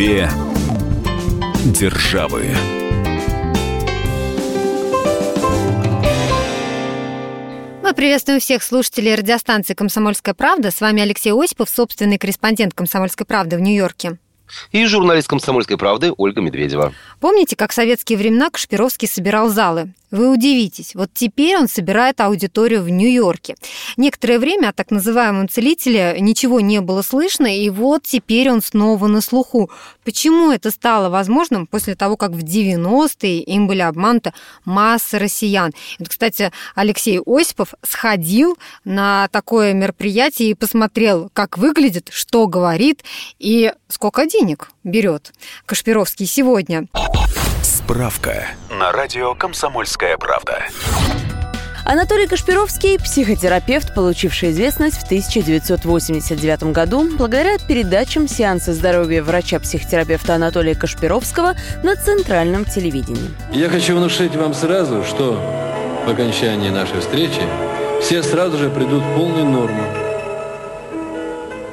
Две державы. Мы приветствуем всех слушателей радиостанции «Комсомольская правда». С вами Алексей Осипов, собственный корреспондент «Комсомольской правды» в Нью-Йорке. И журналист «Комсомольской правды» Ольга Медведева. Помните, как в советские времена Кашпировский собирал залы? Вы удивитесь, вот теперь он собирает аудиторию в Нью-Йорке. Некоторое время о так называемом целителе ничего не было слышно, и вот теперь он снова на слуху. Почему это стало возможным после того, как в 90-е им были обмануты масса россиян? И, кстати, Алексей Осипов сходил на такое мероприятие и посмотрел, как выглядит, что говорит и сколько денег берет Кашпировский сегодня. Справка на радио «Комсомольская правда». Анатолий Кашпировский – психотерапевт, получивший известность в 1989 году благодаря передачам сеанса здоровья врача-психотерапевта Анатолия Кашпировского на центральном телевидении. Я хочу внушить вам сразу, что по окончании нашей встречи все сразу же придут в полную норму.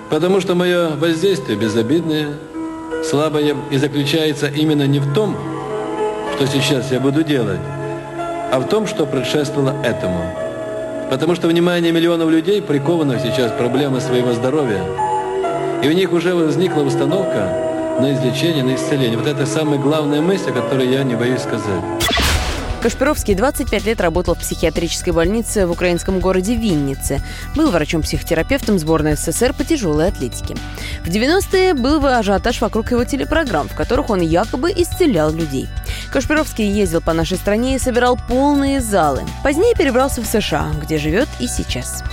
Потому что мое воздействие безобидное, слабое и заключается именно не в том, что сейчас я буду делать, а в том, что предшествовало этому. Потому что внимание миллионов людей приковано сейчас к проблемам своего здоровья. И у них уже возникла установка на излечение, на исцеление. Вот это самая главная мысль, о которой я не боюсь сказать. Кашпировский 25 лет работал в психиатрической больнице в украинском городе Виннице. Был врачом-психотерапевтом сборной СССР по тяжелой атлетике. В 90-е был ажиотаж вокруг его телепрограмм, в которых он якобы исцелял людей. Кашпировский ездил по нашей стране и собирал полные залы. Позднее перебрался в США, где живет и сейчас.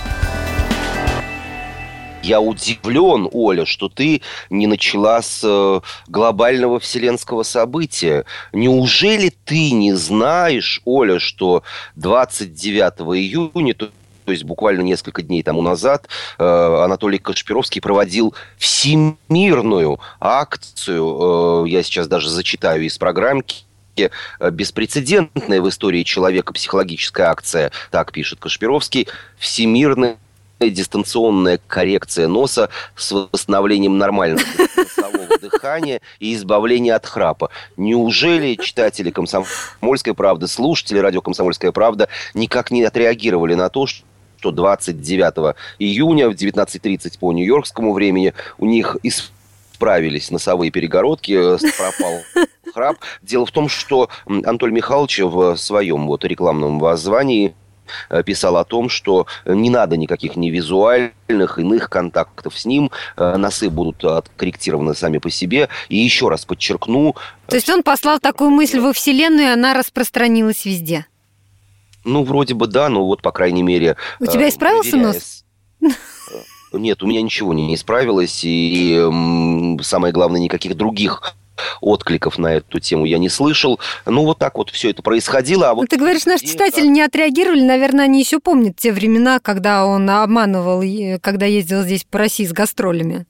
Я удивлен, Оля, что ты не начала с э, глобального вселенского события. Неужели ты не знаешь, Оля, что 29 июня, то то есть буквально несколько дней тому назад э, Анатолий Кашпировский проводил всемирную акцию, э, я сейчас даже зачитаю из программки, э, беспрецедентная в истории человека психологическая акция, так пишет Кашпировский, всемирная дистанционная коррекция носа с восстановлением нормального носового дыхания и избавления от храпа. Неужели читатели «Комсомольской правды», слушатели радио «Комсомольская правда» никак не отреагировали на то, что что 29 июня в 19.30 по нью-йоркскому времени у них исправились носовые перегородки, э, пропал храп. Дело в том, что Анатолий Михайлович в своем вот рекламном воззвании Э, писал о том, что не надо никаких ни визуальных, иных контактов с ним. Э, носы будут откорректированы сами по себе. И еще раз подчеркну... То есть он послал такую мысль во Вселенную, и она распространилась везде? Ну, вроде бы да, но вот, по крайней мере... У тебя э, исправился нос? Нет, у меня ничего не исправилось, и, и самое главное, никаких других откликов на эту тему я не слышал. Ну, вот так вот все это происходило. А вот ну, ты говоришь, наши читатели не отреагировали. Наверное, они еще помнят те времена, когда он обманывал, когда ездил здесь по России с гастролями.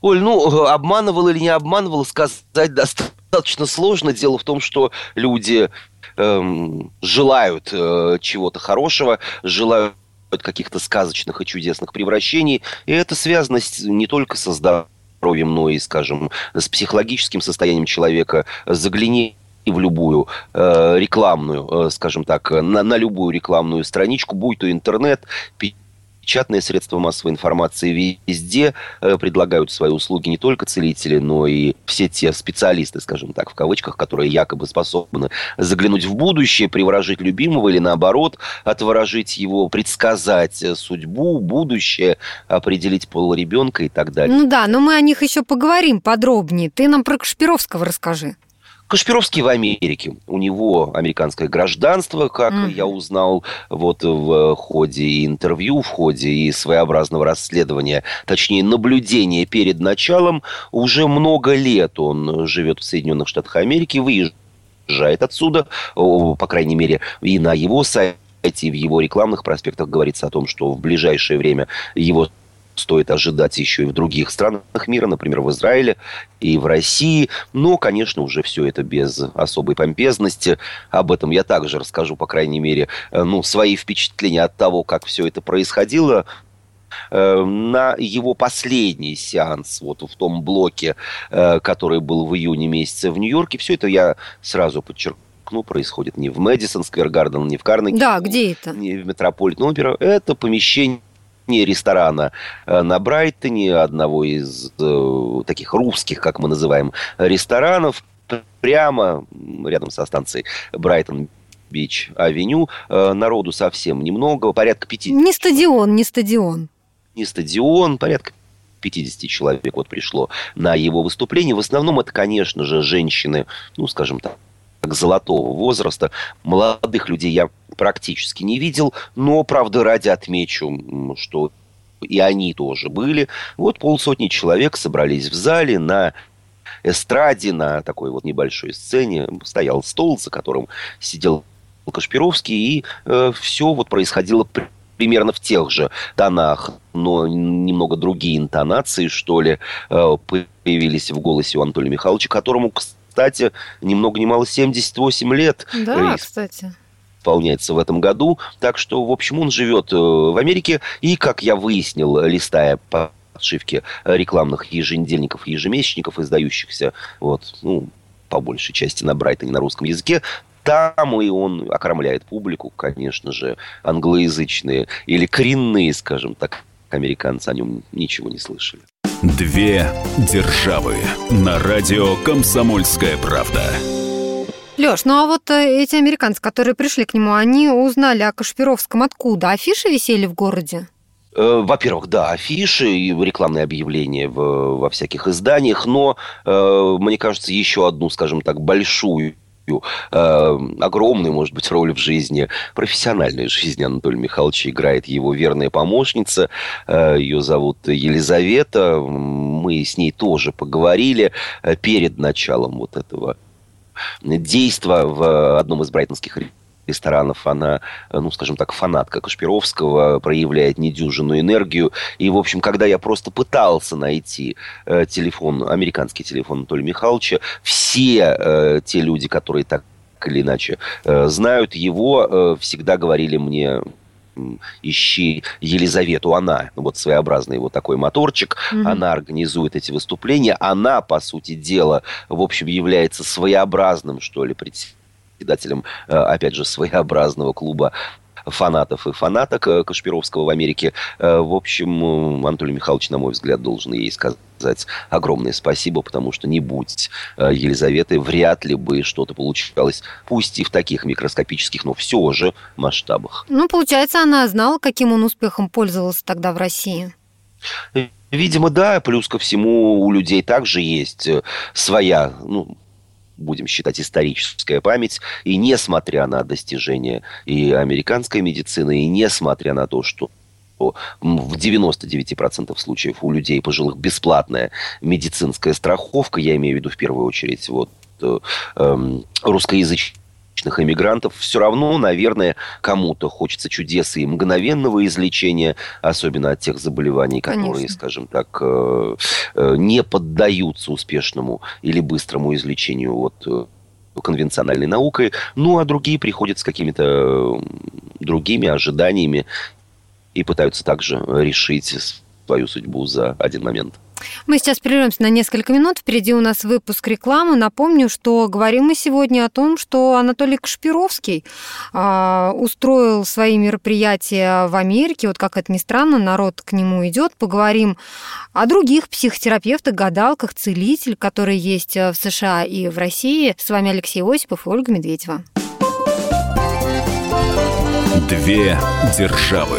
Оль, ну, обманывал или не обманывал, сказать достаточно сложно. Дело в том, что люди эм, желают э, чего-то хорошего, желают каких-то сказочных и чудесных превращений. И это связано с, не только со здоровьем, здоровьем, но и, скажем, с психологическим состоянием человека. Загляни в любую э, рекламную, э, скажем так, на, на любую рекламную страничку, будь то интернет, печатные средства массовой информации везде э, предлагают свои услуги не только целители, но и все те специалисты, скажем так, в кавычках, которые якобы способны заглянуть в будущее, приворожить любимого или наоборот, отворожить его, предсказать э, судьбу, будущее, определить пол ребенка и так далее. Ну да, но мы о них еще поговорим подробнее. Ты нам про Кашпировского расскажи. Кашпировский в Америке. У него американское гражданство, как mm. я узнал вот в ходе интервью, в ходе и своеобразного расследования, точнее наблюдения перед началом. Уже много лет он живет в Соединенных Штатах Америки, выезжает отсюда, по крайней мере, и на его сайте, и в его рекламных проспектах говорится о том, что в ближайшее время его стоит ожидать еще и в других странах мира, например, в Израиле и в России. Но, конечно, уже все это без особой помпезности. Об этом я также расскажу, по крайней мере, э, ну, свои впечатления от того, как все это происходило э, на его последний сеанс вот в том блоке, э, который был в июне месяце в Нью-Йорке. Все это я сразу подчеркну, происходит не в Мэдисон Сквер Гарден, не в Карнеги. Да, где это? Не в Метрополитен Опера. Это помещение ресторана э, на Брайтоне, одного из э, таких русских, как мы называем, ресторанов, прямо рядом со станцией Брайтон Бич-авеню. Э, народу совсем немного, порядка пяти. Не стадион, не стадион. Не стадион, порядка 50 человек вот пришло на его выступление. В основном это, конечно же, женщины, ну, скажем так, золотого возраста. Молодых людей я практически не видел, но, правда, ради отмечу, что и они тоже были. Вот полсотни человек собрались в зале на эстраде, на такой вот небольшой сцене. Стоял стол, за которым сидел Кашпировский, и э, все вот происходило примерно в тех же тонах, но немного другие интонации, что ли, э, появились в голосе у Анатолия Михайловича, которому, кстати, ни много ни мало 78 лет. Да, кстати исполняется в этом году. Так что, в общем, он живет э, в Америке. И, как я выяснил, листая по подшивке рекламных еженедельников и ежемесячников, издающихся, вот, ну, по большей части на Брайтоне на русском языке, там и он окромляет публику, конечно же, англоязычные или коренные, скажем так, американцы о нем ничего не слышали. Две державы на радио «Комсомольская правда». Леш, ну а вот э, эти американцы, которые пришли к нему, они узнали о Кашпировском откуда? Афиши висели в городе? Э, во-первых, да, афиши и рекламные объявления в, во всяких изданиях, но, э, мне кажется, еще одну, скажем так, большую э, огромную, может быть, роль в жизни, профессиональной жизни Анатолия Михайловича играет его верная помощница. Э, ее зовут Елизавета. Мы с ней тоже поговорили э, перед началом вот этого действа в одном из брайтонских ресторанов, она, ну, скажем так, фанатка Кашпировского, проявляет недюжинную энергию. И, в общем, когда я просто пытался найти э, телефон, американский телефон Анатолия Михайловича, все э, те люди, которые так или иначе э, знают его, э, всегда говорили мне, ищи Елизавету, она, вот своеобразный вот такой моторчик, mm-hmm. она организует эти выступления, она, по сути дела, в общем, является своеобразным, что ли, председателем председателем, э, опять же, своеобразного клуба фанатов и фанаток э, Кашпировского в Америке. Э, в общем, Анатолий Михайлович, на мой взгляд, должен ей сказать огромное спасибо, потому что не будь Елизаветы, вряд ли бы что-то получалось, пусть и в таких микроскопических, но все же масштабах. Ну, получается, она знала, каким он успехом пользовался тогда в России. Видимо, да. Плюс ко всему у людей также есть своя, ну, будем считать, историческая память. И несмотря на достижения и американской медицины, и несмотря на то, что в 99% случаев у людей пожилых бесплатная медицинская страховка, я имею в виду в первую очередь вот э, э, русскоязычные русскоязычных иммигрантов, все равно, наверное, кому-то хочется чудес и мгновенного излечения, особенно от тех заболеваний, которые, Конечно. скажем так, э, э, не поддаются успешному или быстрому излечению вот э, конвенциональной наукой, ну а другие приходят с какими-то другими ожиданиями и пытаются также решить свою судьбу за один момент. Мы сейчас прервемся на несколько минут. Впереди у нас выпуск рекламы. Напомню, что говорим мы сегодня о том, что Анатолий Кашпировский э, устроил свои мероприятия в Америке. Вот как это ни странно, народ к нему идет. Поговорим о других психотерапевтах, гадалках, целитель, которые есть в США и в России. С вами Алексей Осипов и Ольга Медведева. Две державы.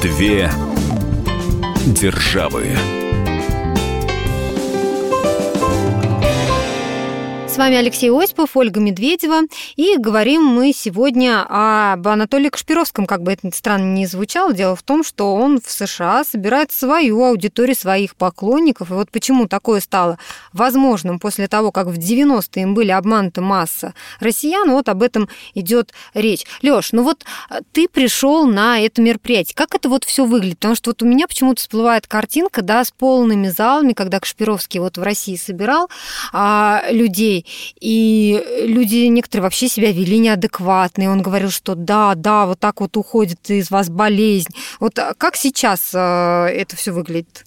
Две с вами Алексей Осипов, Ольга Медведева. И говорим мы сегодня об Анатолии Кашпировском, как бы это странно ни звучало. Дело в том, что он в США собирает свою аудиторию, своих поклонников. И вот почему такое стало возможным после того, как в 90-е им были обмануты масса россиян, вот об этом идет речь. Лёш, ну вот э, ты пришел на это мероприятие. Как это вот все выглядит? Потому что вот у меня почему-то всплывает картинка, да, с полными залами, когда Кашпировский вот в России собирал, а, людей. И люди некоторые вообще себя вели неадекватно. И он говорил, что да, да, вот так вот уходит из вас болезнь. Вот а как сейчас а, это все выглядит?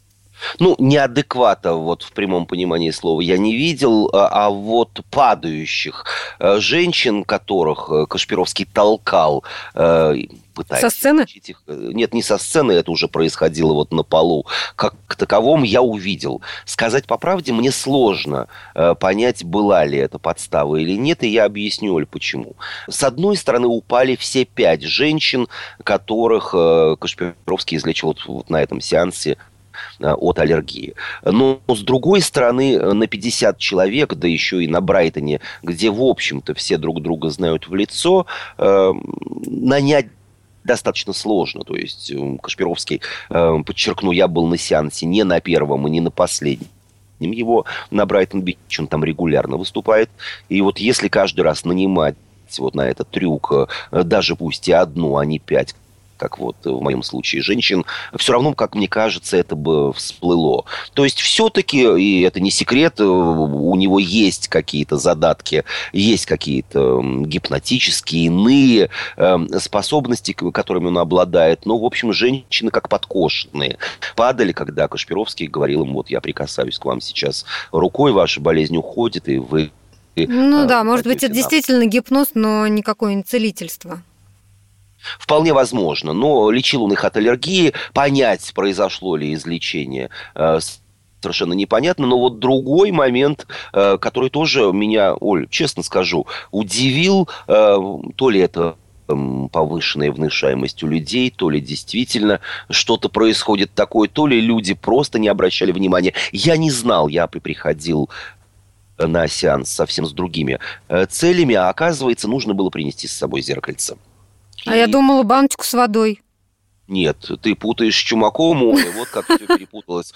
Ну, неадеквата вот в прямом понимании слова я не видел, а, а вот падающих э, женщин, которых э, Кашпировский толкал, э, пытаясь... Со сцены? Их... Нет, не со сцены, это уже происходило вот на полу. Как к таковому я увидел. Сказать по правде мне сложно понять, была ли это подстава или нет, и я объясню, Оль, почему. С одной стороны, упали все пять женщин, которых Кашпировский излечил вот на этом сеансе Э, от аллергии. Но, с другой стороны, на 50 человек, да еще и на Брайтоне, где, в общем-то, все друг друга знают в лицо, э, нанять достаточно сложно. То есть Кашпировский, э, подчеркну, я был на сеансе не на первом и не на последнем его на Брайтон-Бич, он там регулярно выступает. И вот если каждый раз нанимать вот на этот трюк, даже пусть и одну, а не пять как вот в моем случае женщин, все равно, как мне кажется, это бы всплыло. То есть все-таки, и это не секрет, э, у него есть какие-то задатки, есть какие-то гипнотические, иные э, способности, которыми он обладает. Но, в общем, женщины как подкошенные. Падали, когда Кашпировский говорил им, вот я прикасаюсь к вам сейчас рукой, ваша болезнь уходит, и вы ну да, может быть, это действительно гипноз, но никакое не целительство. Вполне возможно. Но лечил он их от аллергии. Понять, произошло ли излечение, э, совершенно непонятно. Но вот другой момент, э, который тоже меня, Оль, честно скажу, удивил, э, то ли это повышенная внушаемость у людей, то ли действительно что-то происходит такое, то ли люди просто не обращали внимания. Я не знал, я приходил на сеанс совсем с другими целями, а оказывается, нужно было принести с собой зеркальце. А я думала баночку с водой. Нет, ты путаешь с Чумаковым, Оля, вот как все перепуталось.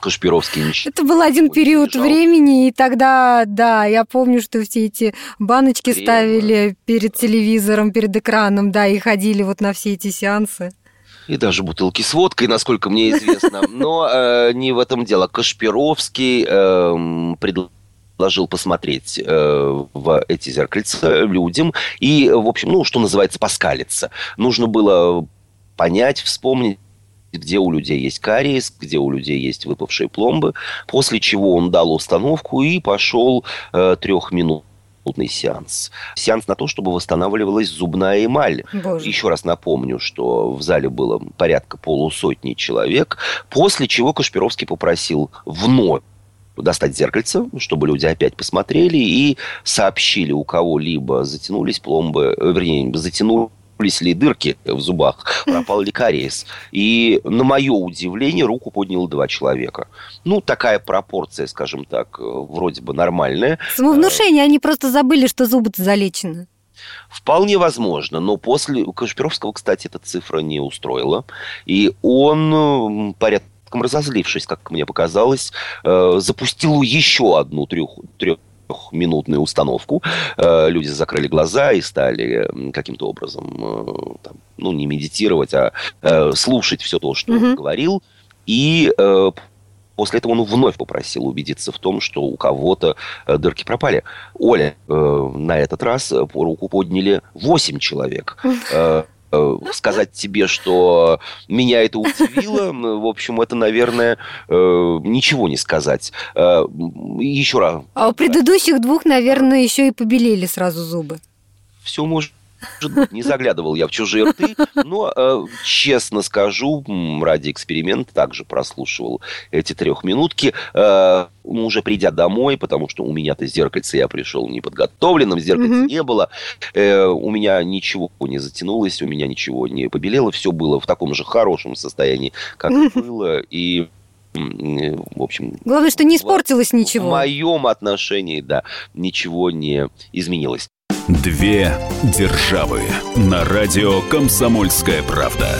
Кашпировский ничего. Это был один период времени, и тогда, да, я помню, что все эти баночки Крем. ставили перед телевизором, перед экраном, да, и ходили вот на все эти сеансы. И даже бутылки с водкой, насколько мне известно. Но э, не в этом дело. Кашпировский э, предложил предложил посмотреть э, в эти зеркальца людям и, в общем, ну, что называется, поскалиться. Нужно было понять, вспомнить, где у людей есть кариес, где у людей есть выпавшие пломбы, после чего он дал установку и пошел э, трехминутный сеанс. Сеанс на то, чтобы восстанавливалась зубная эмаль. Боже. Еще раз напомню, что в зале было порядка полусотни человек, после чего Кашпировский попросил вновь достать зеркальце, чтобы люди опять посмотрели и сообщили, у кого-либо затянулись пломбы, э, вернее, затянулись ли дырки в зубах, пропал ли кариес. И на мое удивление руку подняло два человека. Ну, такая пропорция, скажем так, э, вроде бы нормальная. Самовнушение, они просто забыли, что зубы залечены. Вполне возможно, но после Кашпировского, кстати, эта цифра не устроила. И он порядка порядком разозлившись, как мне показалось, э, запустил еще одну трех, трехминутную установку. Э, люди закрыли глаза и стали каким-то образом, э, там, ну, не медитировать, а слушать все то, что угу. он говорил. И После этого он вновь попросил убедиться в том, что у кого-то дырки пропали. Оля, э, на этот раз по руку подняли 8 человек. Э, сказать тебе, что меня это удивило, в общем, это, наверное, э, ничего не сказать. Э, еще раз. А у предыдущих двух, наверное, еще и побелели сразу зубы. Все может не заглядывал я в чужие рты, но, э, честно скажу, ради эксперимента также прослушивал эти трехминутки. Э, ну, уже придя домой, потому что у меня-то зеркальце я пришел неподготовленным, зеркальца mm-hmm. не было, э, у меня ничего не затянулось, у меня ничего не побелело, все было в таком же хорошем состоянии, как mm-hmm. было, и в общем... Главное, что не испортилось в, ничего. В моем отношении, да, ничего не изменилось. Две державы. На радио «Комсомольская правда»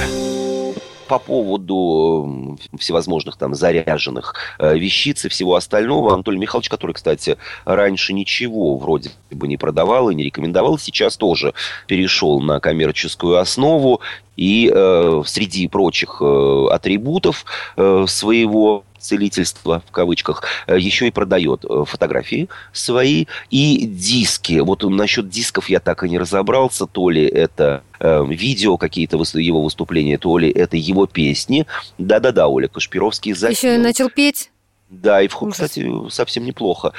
по поводу всевозможных там заряженных э, вещиц и всего остального, Анатолий Михайлович, который, кстати, раньше ничего вроде бы не продавал и не рекомендовал, сейчас тоже перешел на коммерческую основу. И э, среди прочих э, атрибутов э, своего целительства в кавычках, э, еще и продает э, фотографии свои и диски. Вот насчет дисков я так и не разобрался, то ли это э, видео какие-то его выступления, то ли это его песни. Да-да-да, Оля Кашпировский. Еще и начал петь. Да, и, кстати, совсем неплохо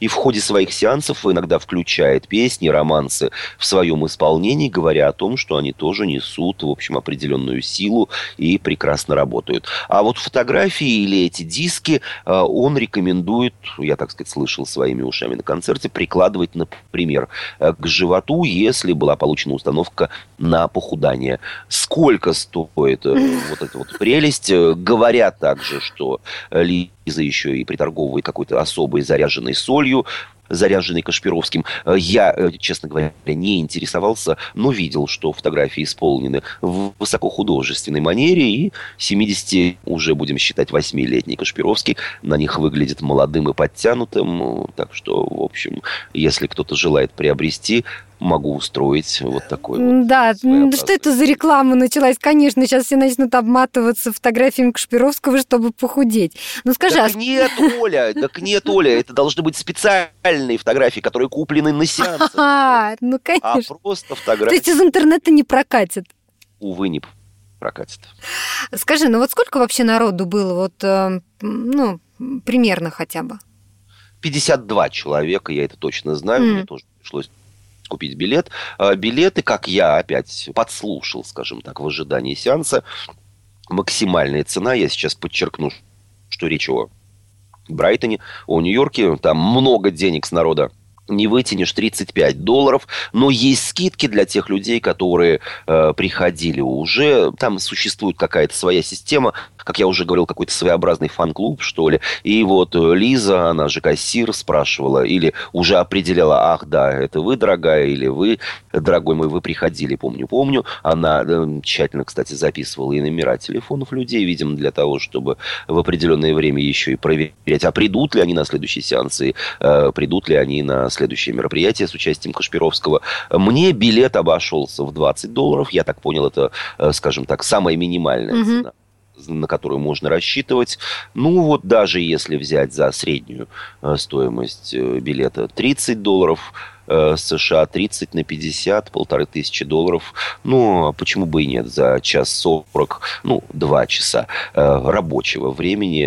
и в ходе своих сеансов иногда включает песни, романсы в своем исполнении, говоря о том, что они тоже несут, в общем, определенную силу и прекрасно работают. А вот фотографии или эти диски э, он рекомендует, я, так сказать, слышал своими ушами на концерте, прикладывать, например, э, к животу, если была получена установка на похудание. Сколько стоит э, вот эта вот прелесть? Говорят также, что Лиза еще и приторговывает какой-то особой заряженной солью, заряженный Кашпировским. Э, я, э, честно говоря, не интересовался, но видел, что фотографии исполнены в высокохудожественной манере, и 70, уже будем считать, 8-летний Кашпировский на них выглядит молодым и подтянутым. Так что, в общем, если кто-то желает приобрести, могу устроить вот такой вот. Да, что это за реклама началась? Конечно, сейчас все начнут обматываться фотографиями Кашпировского, чтобы похудеть. Ну скажи, так а... нет, Оля, так нет, Оля, это должны быть специальные фотографии, которые куплены на сеансах. А, ну конечно. А просто фотографии. То есть из интернета не прокатит? Увы, не прокатит. Скажи, ну вот сколько вообще народу было, вот, э, ну, примерно хотя бы? 52 человека, я это точно знаю, mm. мне тоже пришлось купить билет. А, билеты, как я опять подслушал, скажем так, в ожидании сеанса, максимальная цена, я сейчас подчеркну, что речь о Брайтоне, о Нью-Йорке, там много денег с народа не вытянешь 35 долларов, но есть скидки для тех людей, которые э, приходили уже. Там существует какая-то своя система, как я уже говорил, какой-то своеобразный фан-клуб, что ли. И вот э, Лиза, она же кассир, спрашивала или уже определяла, ах, да, это вы, дорогая, или вы, дорогой мой, вы приходили, помню, помню. Она э, тщательно, кстати, записывала и номера телефонов людей, видимо, для того, чтобы в определенное время еще и проверять, а придут ли они на следующие сеансы, э, придут ли они на следующее мероприятие с участием Кашпировского. Мне билет обошелся в 20 долларов. Я так понял, это, э, скажем так, самая минимальная mm-hmm. цена на которую можно рассчитывать. Ну, вот даже если взять за среднюю э, стоимость э, билета 30 долларов, э, США 30 на 50, полторы тысячи долларов. Ну, а почему бы и нет? За час 40, ну, два часа рабочего времени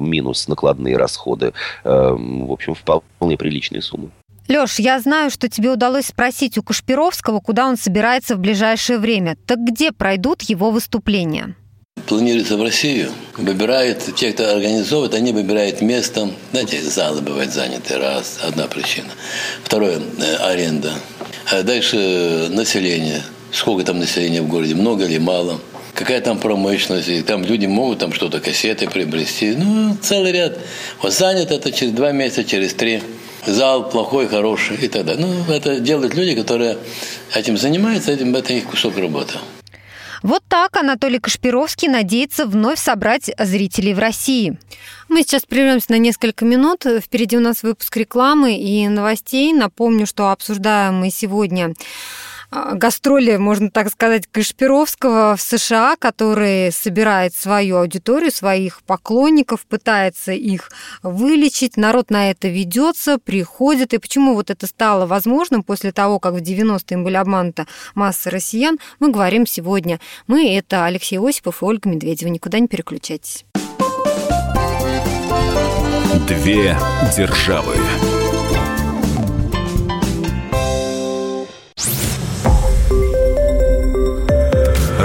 минус накладные расходы. В общем, вполне приличные суммы. Лёш, я знаю, что тебе удалось спросить у Кашпировского, куда он собирается в ближайшее время. Так где пройдут его выступления? Планируется в Россию, выбирают, те, кто организовывает, они выбирают место. Знаете, залы бывают заняты, раз, одна причина. Второе, э, аренда. А дальше э, население. Сколько там населения в городе, много или мало. Какая там промышленность, и там люди могут там что-то, кассеты приобрести. Ну, целый ряд. Вот занято это через два месяца, через три. Зал плохой, хороший и так далее. Ну, это делают люди, которые этим занимаются, этим это их кусок работы. Вот так Анатолий Кашпировский надеется вновь собрать зрителей в России. Мы сейчас прервемся на несколько минут. Впереди у нас выпуск рекламы и новостей. Напомню, что обсуждаем мы сегодня гастроли, можно так сказать, Кашпировского в США, который собирает свою аудиторию, своих поклонников, пытается их вылечить. Народ на это ведется, приходит. И почему вот это стало возможным после того, как в 90-е были обманута масса россиян, мы говорим сегодня. Мы — это Алексей Осипов и Ольга Медведева. Никуда не переключайтесь. Две державы.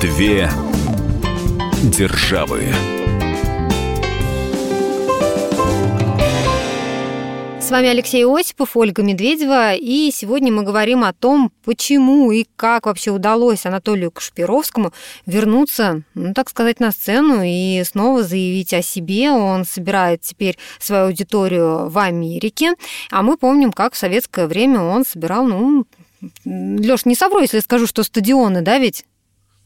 Две державы. С вами Алексей Осипов, Ольга Медведева, и сегодня мы говорим о том, почему и как вообще удалось Анатолию Кашпировскому вернуться, ну, так сказать, на сцену и снова заявить о себе. Он собирает теперь свою аудиторию в Америке, а мы помним, как в советское время он собирал, ну, Леш, не совру, если скажу, что стадионы, да, ведь?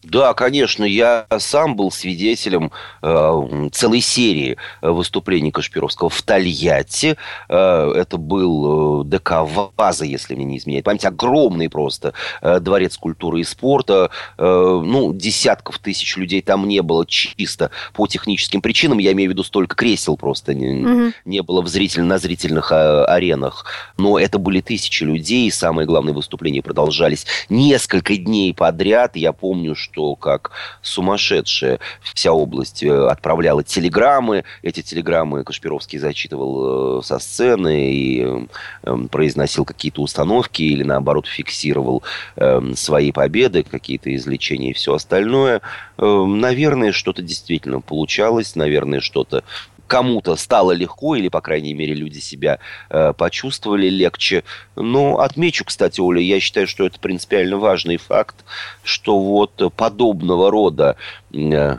Да, конечно, я сам был свидетелем э, целой серии выступлений Кашпировского в Тольятти. Э, это был э, ДК ВАЗа, если мне не изменяет память. Огромный просто э, дворец культуры и спорта. Э, ну, десятков тысяч людей там не было чисто по техническим причинам. Я имею в виду столько кресел просто не, угу. не было в зритель, на зрительных э, аренах. Но это были тысячи людей, и самые главные выступления продолжались несколько дней подряд. Я помню, что что как сумасшедшая вся область э, отправляла телеграммы. Эти телеграммы Кашпировский зачитывал э, со сцены и эм, произносил какие-то установки или, наоборот, фиксировал эм, свои победы, какие-то излечения и все остальное. Эм, наверное, что-то действительно получалось, наверное, что-то кому-то стало легко, или, по крайней мере, люди себя э, почувствовали легче. Но отмечу, кстати, Оля, я считаю, что это принципиально важный факт, что вот подобного рода, э, э,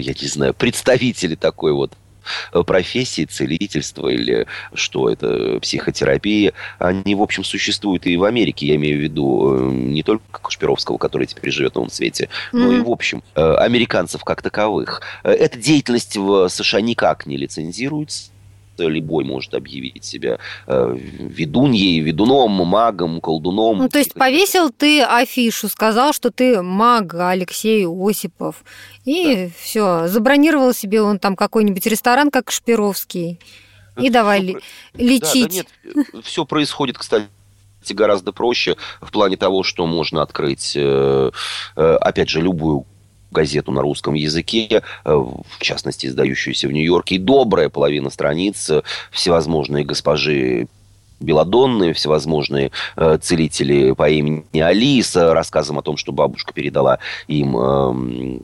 я не знаю, представители такой вот профессии, целительства или что это, психотерапия, они, в общем, существуют и в Америке. Я имею в виду э, не только Кашпировского, который теперь живет на новом свете, mm-hmm. но и, в общем, э, американцев как таковых. Эта деятельность в США никак не лицензируется любой может объявить себя э, ведуньей, ведуном, магом, колдуном. Ну, то есть повесил ты афишу, сказал, что ты маг Алексей Осипов, и да. все, забронировал себе он там какой-нибудь ресторан, как Шпировский, и давай лечить. Да, да нет, все происходит, кстати, гораздо проще в плане того, что можно открыть, э, э, опять же, любую газету на русском языке, э, в частности, издающуюся в Нью-Йорке, и добрая половина страниц э, всевозможные госпожи Беладонны, всевозможные э, целители по имени Алиса, рассказом о том, что бабушка передала им э,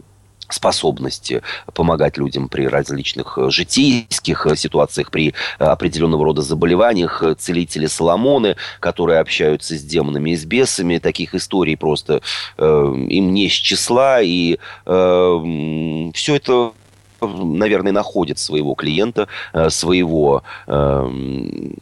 способности помогать людям при различных э, житейских э, ситуациях, при э, определенного рода заболеваниях. Целители Соломоны, которые общаются с демонами и с бесами. Таких историй просто э, им не с числа. И э, все это наверное, находит своего клиента, э, своего э,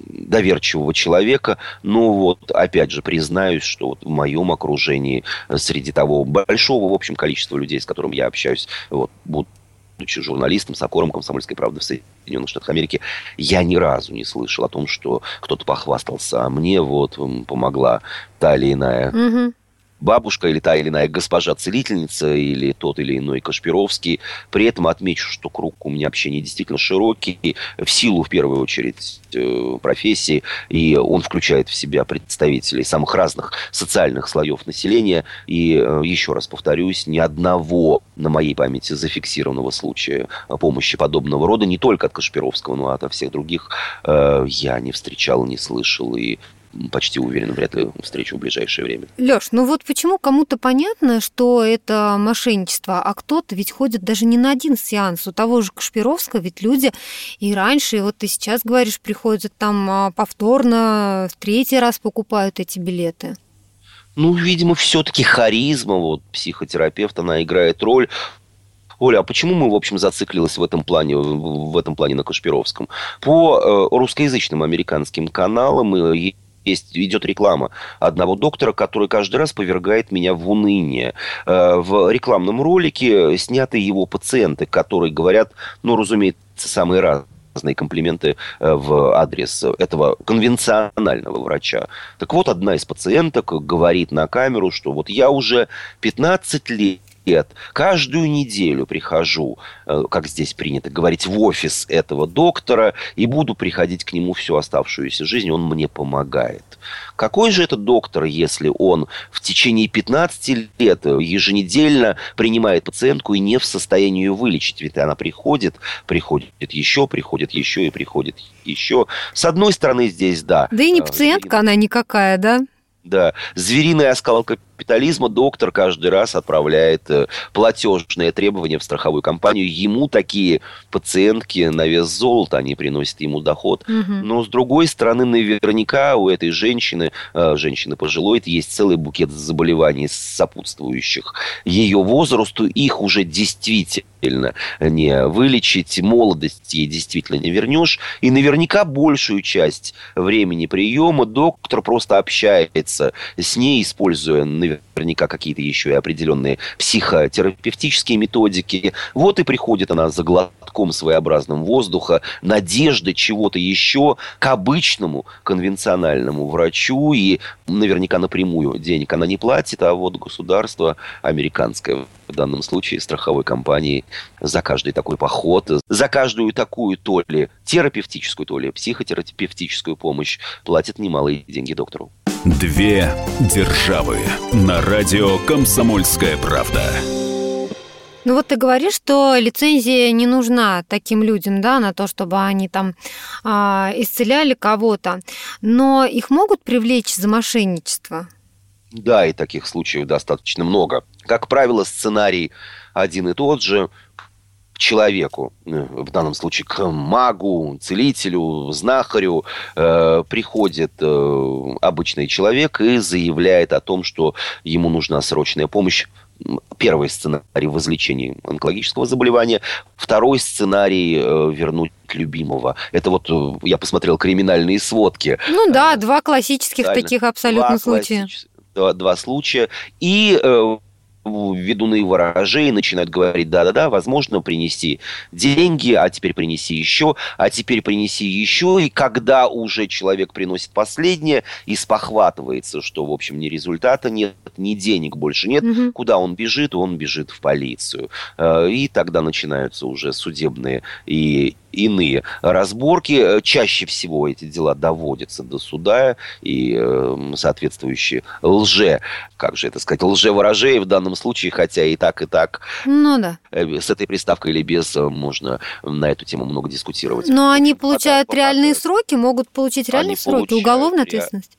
доверчивого человека. Но вот, опять же, признаюсь, что вот в моем окружении, э, среди того большого, в общем, количества людей, с которым я общаюсь, вот, будучи журналистом, сокором комсомольской правды в Соединенных Штатах Америки, я ни разу не слышал о том, что кто-то похвастался, а мне вот помогла та или иная угу бабушка или та или иная госпожа-целительница или тот или иной Кашпировский. При этом отмечу, что круг у меня общения действительно широкий, в силу, в первую очередь, э, профессии, и он включает в себя представителей самых разных социальных слоев населения. И э, еще раз повторюсь, ни одного на моей памяти зафиксированного случая помощи подобного рода, не только от Кашпировского, но и от всех других, э, я не встречал, не слышал. И почти уверен, вряд ли встречу в ближайшее время. Лёш, ну вот почему кому-то понятно, что это мошенничество, а кто-то ведь ходит даже не на один сеанс. У того же Кашпировского ведь люди и раньше, и вот ты сейчас говоришь, приходят там а, повторно, в третий раз покупают эти билеты. Ну, видимо, все-таки харизма, вот психотерапевт, она играет роль. Оля, а почему мы, в общем, зациклились в этом плане, в этом плане на Кашпировском? По э, русскоязычным американским каналам есть, идет реклама одного доктора, который каждый раз повергает меня в уныние. Э, в рекламном ролике сняты его пациенты, которые говорят, ну, разумеется, самые разные разные комплименты э, в адрес этого конвенционального врача. Так вот, одна из пациенток говорит на камеру, что вот я уже 15 лет лет, каждую неделю прихожу, э, как здесь принято говорить, в офис этого доктора и буду приходить к нему всю оставшуюся жизнь, он мне помогает. Какой же это доктор, если он в течение 15 лет еженедельно принимает пациентку и не в состоянии ее вылечить? Ведь она приходит, приходит еще, приходит еще и приходит еще. С одной стороны, здесь да. Да и не э, пациентка она никакая, да? Да, звериный оскал капитализма доктор каждый раз отправляет э, платежные требования в страховую компанию. Ему такие пациентки на вес золота, они приносят ему доход. Угу. Но с другой стороны, наверняка у этой женщины, э, женщины пожилой, есть целый букет заболеваний сопутствующих ее возрасту. Их уже действительно не вылечить, молодость ей действительно не вернешь. И наверняка большую часть времени приема доктор просто общается с ней, используя наверняка какие-то еще и определенные психотерапевтические методики. Вот и приходит она за глотком своеобразным воздуха, надежды чего-то еще к обычному конвенциональному врачу. И наверняка напрямую денег она не платит, а вот государство американское, в данном случае страховой компании, за каждый такой поход, за каждую такую то ли терапевтическую, то ли психотерапевтическую помощь платит немалые деньги доктору. Две державы на радио «Комсомольская правда». Ну вот ты говоришь, что лицензия не нужна таким людям, да, на то, чтобы они там а, исцеляли кого-то, но их могут привлечь за мошенничество? Да, и таких случаев достаточно много. Как правило, сценарий один и тот же человеку, э, в данном случае к магу, целителю, знахарю, э, приходит э, обычный человек и заявляет о том, что ему нужна срочная помощь первый сценарий в излечении онкологического заболевания, второй сценарий э, вернуть любимого. Это вот э, я посмотрел криминальные сводки. Ну да, два классических таких абсолютно случая. Классич... Два, два случая. И э, ведуны ворожей начинают говорить, да-да-да, возможно, принести деньги, а теперь принеси еще, а теперь принеси еще. И когда уже человек приносит последнее и спохватывается, что, в общем, ни результата нет, ни денег больше нет, угу. куда он бежит? Он бежит в полицию. Э, и тогда начинаются уже судебные и иные разборки. Чаще всего эти дела доводятся до суда, и э, соответствующие лже, как же это сказать, лжеворожеи в данном случае, хотя и так, и так. Ну да. Э, с этой приставкой или без э, можно на эту тему много дискутировать. Но они получают реальные сроки, могут получить реальные сроки, уголовная ответственность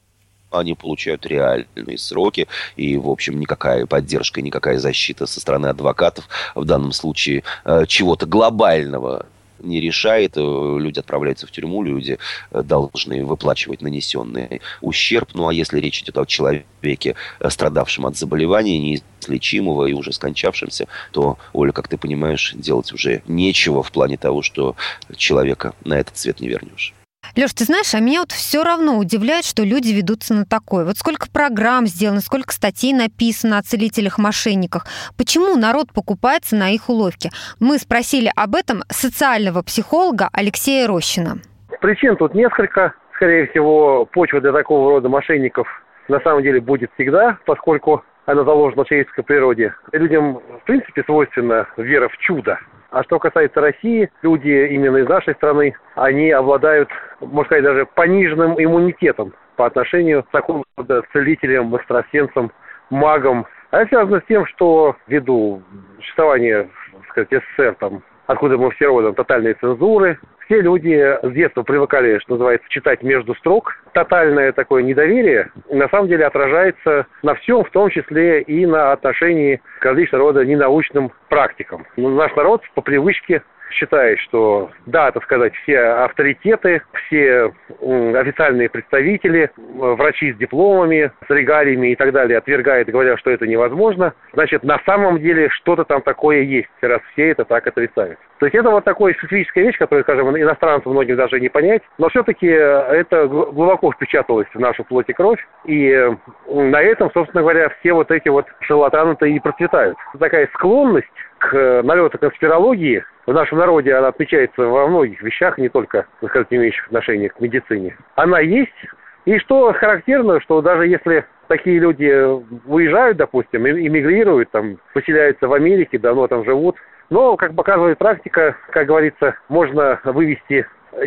они получают реальные сроки, и, в общем, никакая поддержка, никакая защита со стороны адвокатов в данном случае э, чего-то глобального не решает, э, люди отправляются в тюрьму, люди э, должны выплачивать нанесенный ущерб. Ну а если речь идет о человеке, э, страдавшем от заболевания неизлечимого и уже скончавшемся, то, Оля, как ты понимаешь, делать уже нечего в плане того, что человека на этот свет не вернешь. Леш, ты знаешь, а меня вот все равно удивляет, что люди ведутся на такое. Вот сколько программ сделано, сколько статей написано о целителях-мошенниках. Почему народ покупается на их уловки? Мы спросили об этом социального психолога Алексея Рощина. Причин тут несколько. Скорее всего, почва для такого рода мошенников на самом деле будет всегда, поскольку она заложена в человеческой природе. Людям, в принципе, свойственна вера в чудо. А что касается России, люди именно из нашей страны, они обладают, можно сказать, даже пониженным иммунитетом по отношению к такому рода целителям, экстрасенсам, магам. А это связано с тем, что ввиду существования, так сказать, СССР, там, откуда мы все родом, тотальной цензуры, все люди с детства привыкали, что называется, читать между строк. Тотальное такое недоверие на самом деле отражается на всем, в том числе и на отношении к различного рода ненаучным практикам. Наш народ по привычке считает, что да, так сказать, все авторитеты, все официальные представители, врачи с дипломами, с регалиями и так далее отвергают, говоря, что это невозможно, значит, на самом деле что-то там такое есть, раз все это так отрицают. То есть это вот такая специфическая вещь, которую, скажем, иностранцам многим даже не понять, но все-таки это глубоко впечаталось в нашу плоть и кровь, и на этом, собственно говоря, все вот эти вот шарлатаны-то и процветают. Такая склонность к налету конспирологии в нашем народе она отмечается во многих вещах, не только, так сказать, имеющих отношение к медицине. Она есть, и что характерно, что даже если такие люди выезжают, допустим, эмигрируют, там, поселяются в Америке, давно там живут. Но, как показывает практика, как говорится, можно вывести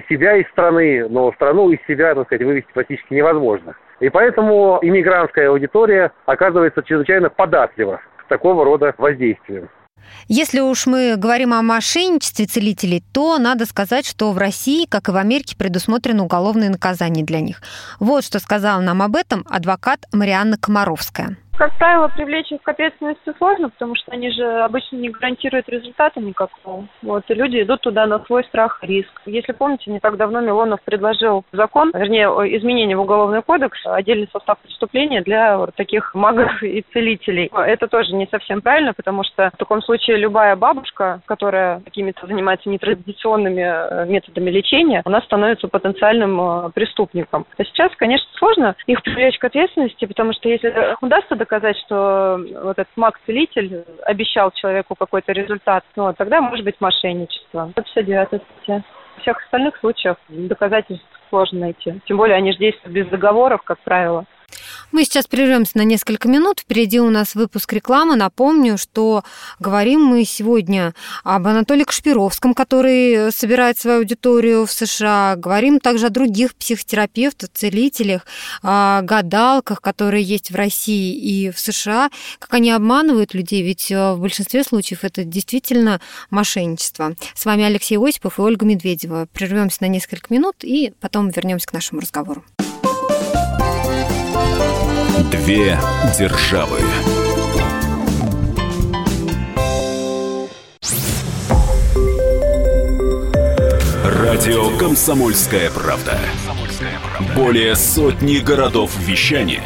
себя из страны, но страну из себя, так сказать, вывести практически невозможно. И поэтому иммигрантская аудитория оказывается чрезвычайно податлива к такого рода воздействиям. Если уж мы говорим о мошенничестве целителей, то надо сказать, что в России, как и в Америке, предусмотрено уголовное наказание для них. Вот что сказала нам об этом адвокат Марианна Комаровская. Как правило, привлечь их к ответственности сложно, потому что они же обычно не гарантируют результата никакого. Вот, и люди идут туда на свой страх и риск. Если помните, не так давно Милонов предложил закон, вернее, изменение в Уголовный кодекс, отдельный состав преступления для таких магов и целителей. Это тоже не совсем правильно, потому что в таком случае любая бабушка, которая какими-то занимается нетрадиционными э, методами лечения, она становится потенциальным э, преступником. А сейчас, конечно, сложно их привлечь к ответственности, потому что если удастся доказать, что вот этот маг-целитель обещал человеку какой-то результат, ну, тогда может быть мошенничество. 159 статья. В всех остальных случаях доказательств сложно найти. Тем более они же действуют без договоров, как правило. Мы сейчас прервемся на несколько минут. Впереди у нас выпуск рекламы. Напомню, что говорим мы сегодня об Анатолии Кашпировском, который собирает свою аудиторию в США. Говорим также о других психотерапевтах, целителях, гадалках, которые есть в России и в США. Как они обманывают людей, ведь э, в большинстве случаев это действительно мошенничество. С вами Алексей Осипов и Ольга Медведева. Прервемся на несколько минут и потом вернемся к нашему разговору. Две державы. Радио Комсомольская правда". Более сотни городов вещания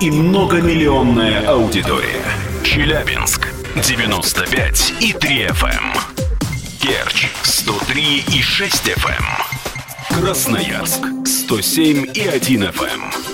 и многомиллионная аудитория. Челябинск 95 и 3 FM. Керчь 103 и 6 FM. Эм. Красноярск 107 и 1 FM.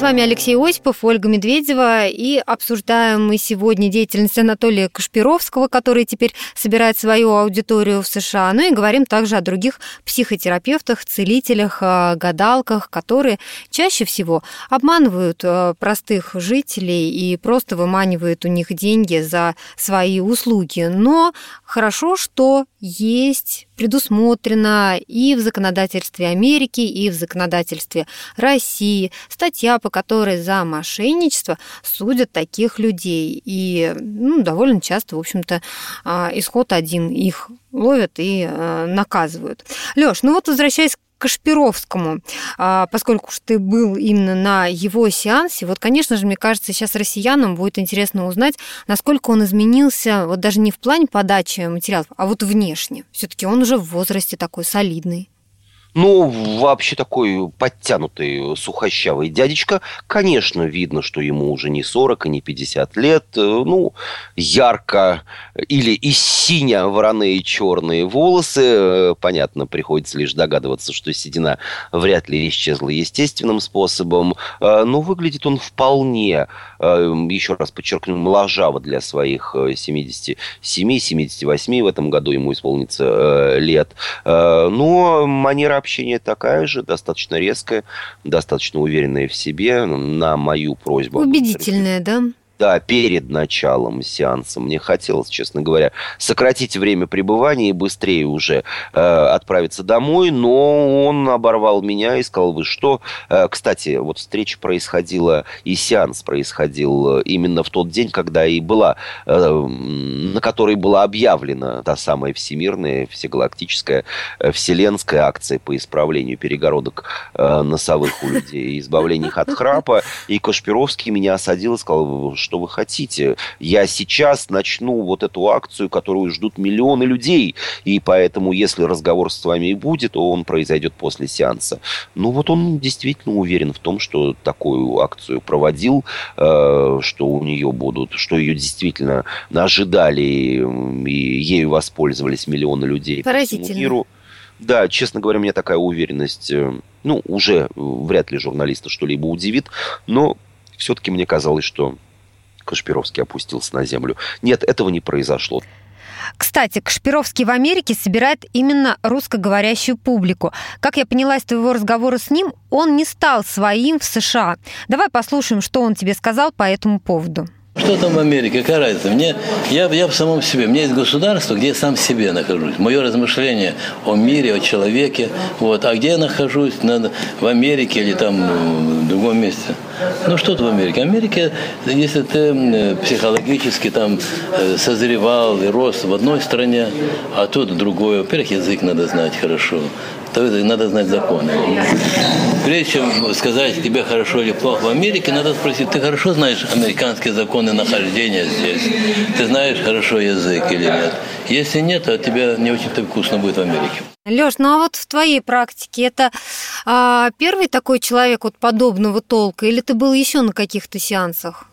Вами Алексей Осипов, Ольга Медведева, и обсуждаем мы сегодня деятельность Анатолия Кашпировского, который теперь собирает свою аудиторию в США, ну и говорим также о других психотерапевтах, целителях, э, гадалках, которые чаще всего обманывают э, простых жителей и просто выманивают у них деньги за свои услуги. Но хорошо, что есть предусмотрено и в законодательстве Америки, и в законодательстве России статья, по которой за мошенничество судят таких людей. И ну, довольно часто, в общем-то, а, исход один. Их ловят и э, наказывают. Лёш, ну вот возвращаясь Кашпировскому, а, поскольку уж ты был именно на его сеансе, вот, конечно же, мне кажется, сейчас россиянам будет интересно узнать, насколько он изменился, вот даже не в плане подачи материалов, а вот внешне. Все-таки он уже в возрасте такой солидный. Ну, вообще такой подтянутый, сухощавый дядечка. Конечно, видно, что ему уже не 40 и не 50 лет. Э, ну, ярко или и синя вороные черные волосы. Э, понятно, приходится лишь догадываться, что седина вряд ли исчезла естественным способом. Э, но выглядит он вполне, еще раз подчеркну, моложаво для своих 77-78. В этом году ему исполнится лет. Но манера общение такая же, достаточно резкая, достаточно уверенная в себе, на мою просьбу. Убедительная, да? Да, перед началом сеанса. Мне хотелось, честно говоря, сократить время пребывания и быстрее уже э, отправиться домой, но он оборвал меня и сказал, вы что? Э, кстати, вот встреча происходила, и сеанс происходил именно в тот день, когда и была, э, на которой была объявлена та самая всемирная, всегалактическая, э, вселенская акция по исправлению перегородок э, носовых у людей, избавлению их от храпа. И Кашпировский меня осадил и сказал, что вы хотите. Я сейчас начну вот эту акцию, которую ждут миллионы людей. И поэтому, если разговор с вами и будет, то он произойдет после сеанса. Ну вот он действительно уверен в том, что такую акцию проводил, э, что у нее будут, что ее действительно ожидали и ею воспользовались миллионы людей Поразительно. по всему миру. Да, честно говоря, меня такая уверенность, э, ну, уже вряд ли журналиста что-либо удивит, но все-таки мне казалось, что Кашпировский опустился на землю. Нет, этого не произошло. Кстати, Кашпировский в Америке собирает именно русскоговорящую публику. Как я поняла из твоего разговора с ним, он не стал своим в США. Давай послушаем, что он тебе сказал по этому поводу. Что там в Америке? Какая разница? Мне, я, я в самом себе. У меня есть государство, где я сам себе нахожусь. Мое размышление о мире, о человеке. Вот. А где я нахожусь? На, в Америке или там в другом месте? Ну, что то в Америке? Америка, если ты психологически там э, созревал и рос в одной стране, а тут в другой. Во-первых, язык надо знать хорошо то надо знать законы. Прежде чем сказать, тебе хорошо или плохо в Америке, надо спросить, ты хорошо знаешь американские законы нахождения здесь? Ты знаешь хорошо язык или нет? Если нет, то тебе не очень-то вкусно будет в Америке. Леш, ну а вот в твоей практике это а, первый такой человек вот подобного толка, или ты был еще на каких-то сеансах?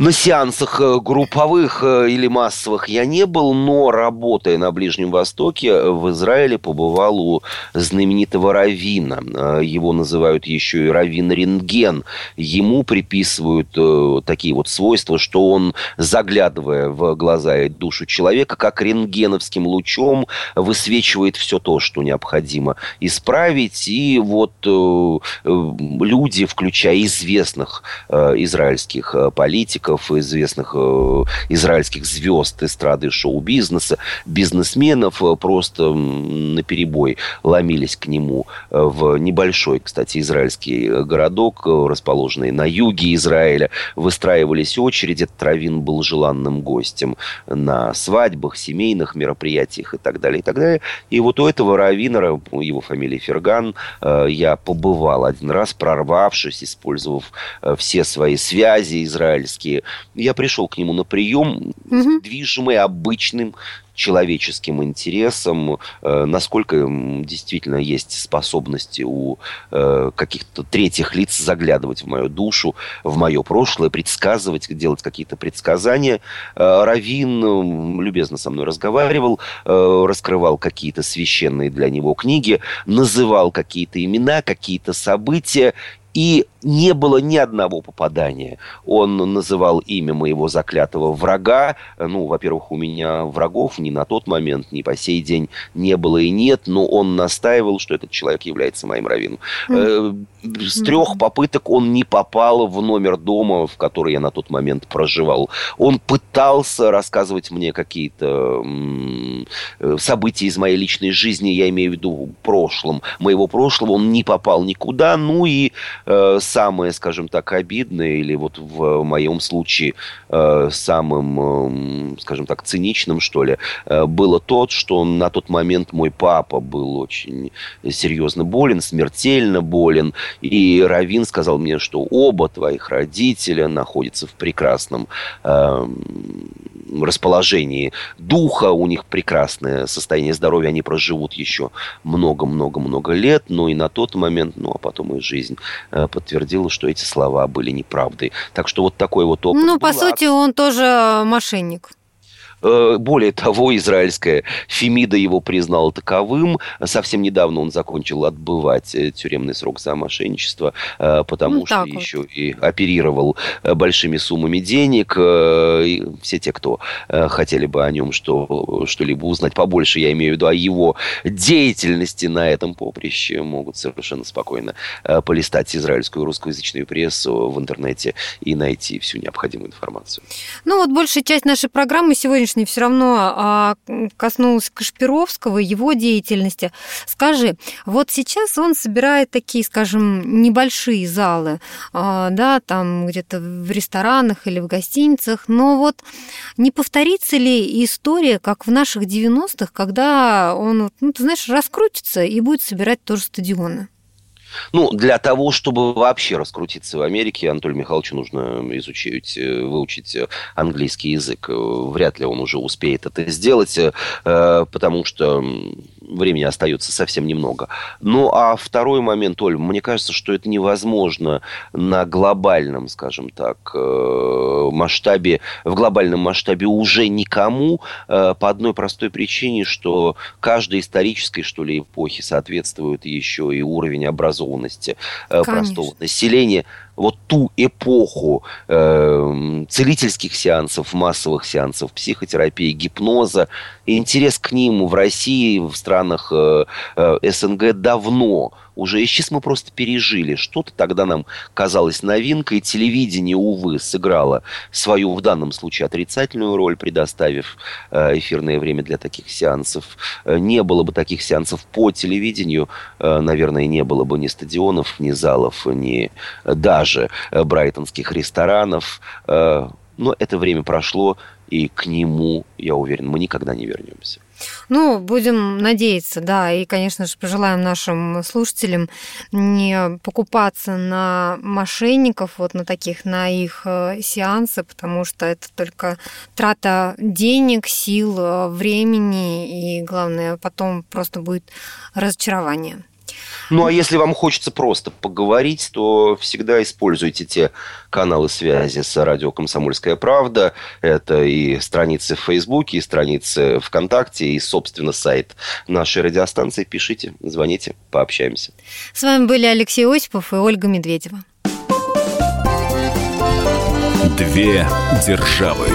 На сеансах э, групповых э, или массовых я не был, но работая на Ближнем Востоке, э, в Израиле побывал у знаменитого равина. Его называют еще и равин рентген. Ему приписывают такие вот свойства, что он, заглядывая в глаза и душу человека, как рентгеновским лучом высвечивает все то, что необходимо исправить. И вот люди, включая известных израильских политиков, политиков, известных э, израильских звезд эстрады шоу-бизнеса, бизнесменов э, просто на перебой ломились к нему э, в небольшой, кстати, израильский городок, расположенный на юге Израиля. Выстраивались очереди. Этот раввин был желанным гостем на свадьбах, семейных мероприятиях и так далее, и так далее. И вот у этого раввина, его фамилия Ферган, я побывал один раз, прорвавшись, использовав все свои связи израильские, я пришел к нему на прием, угу. движимый обычным человеческим интересом, э, насколько действительно есть способности у э, каких-то третьих лиц заглядывать в мою душу, в мое прошлое, предсказывать, делать какие-то предсказания. Э, Равин любезно со мной разговаривал, раскрывал какие-то священные для него книги, называл какие-то имена, какие-то события, и не было ни одного попадания. Он называл имя моего заклятого врага. Ну, во-первых, у меня врагов ни на тот момент, ни по сей день не было и нет, но он настаивал, что этот человек является моим раввином. Mm. С трех попыток он не попал в номер дома, в который я на тот момент проживал. Он пытался рассказывать мне какие-то э, события из моей личной жизни, я имею в виду прошлом, моего прошлого. Он не попал никуда, ну и Э, самое, скажем так, обидное, или вот в моем случае э, самым, э, скажем так, циничным, что ли, было то, что на тот момент мой папа был очень серьезно болен, смертельно болен, и Равин сказал мне, что оба твоих родителя находятся в прекрасном расположении духа, у них прекрасное состояние здоровья, они проживут еще много-много-много лет, но и на тот момент, ну а потом и жизнь э, подтвердила, что эти слова были неправдой. Так что вот такой вот опыт. Ну, по сути, он тоже мошенник. Э, более того, израильская Фемида его признала таковым. Совсем недавно он закончил отбывать э, тюремный срок за мошенничество, э, потому ну, что вот. еще и оперировал большими суммами денег. И все те, кто хотели бы о нем что, что-либо узнать побольше, я имею в виду о его деятельности на этом поприще, могут совершенно спокойно полистать израильскую русскоязычную прессу в интернете и найти всю необходимую информацию. Ну вот большая часть нашей программы сегодня сегодняшней все равно а, коснулась Кашпировского, его деятельности. Скажи, вот сейчас он собирает такие, скажем, небольшие залы, а, да, там где-то в ресторанах или в гостиницах, но вот не повторится ли история, как в наших 90-х, когда он, ну, ты знаешь, раскрутится и будет собирать тоже стадионы? Ну, для того, чтобы вообще раскрутиться в Америке, Анатолию Михайловичу нужно изучить, э, выучить э, английский язык. Вряд ли он уже успеет это сделать, э, потому что времени остается совсем немного. Ну, а второй момент, Оль, мне кажется, что это невозможно на глобальном, скажем так, э, масштабе, в глобальном масштабе уже никому э, по одной простой причине, что каждой исторической, что ли, эпохе соответствует еще и уровень образованности э, простого населения вот ту эпоху э, целительских сеансов, массовых сеансов психотерапии, гипноза. Интерес к ним в России, в странах э, э, СНГ давно уже исчез, мы просто пережили. Что-то тогда нам казалось новинкой. Телевидение, увы, сыграло свою, в данном случае, отрицательную роль, предоставив э, эфирное время для таких сеансов. Э, не было бы таких сеансов по телевидению, э, наверное, не было бы ни стадионов, ни залов, ни даже брайтонских ресторанов. Но это время прошло, и к нему, я уверен, мы никогда не вернемся. Ну, будем надеяться, да, и, конечно же, пожелаем нашим слушателям не покупаться на мошенников, вот на таких, на их э, сеансы, потому что это только трата денег, сил, э, времени, и, главное, потом просто будет разочарование. Ну, а если вам хочется просто поговорить, то всегда используйте те каналы связи с радио «Комсомольская правда». Это и страницы в Фейсбуке, и страницы ВКонтакте, и, собственно, сайт нашей радиостанции. Пишите, звоните, пообщаемся. С вами были Алексей Осипов и Ольга Медведева. Две державы.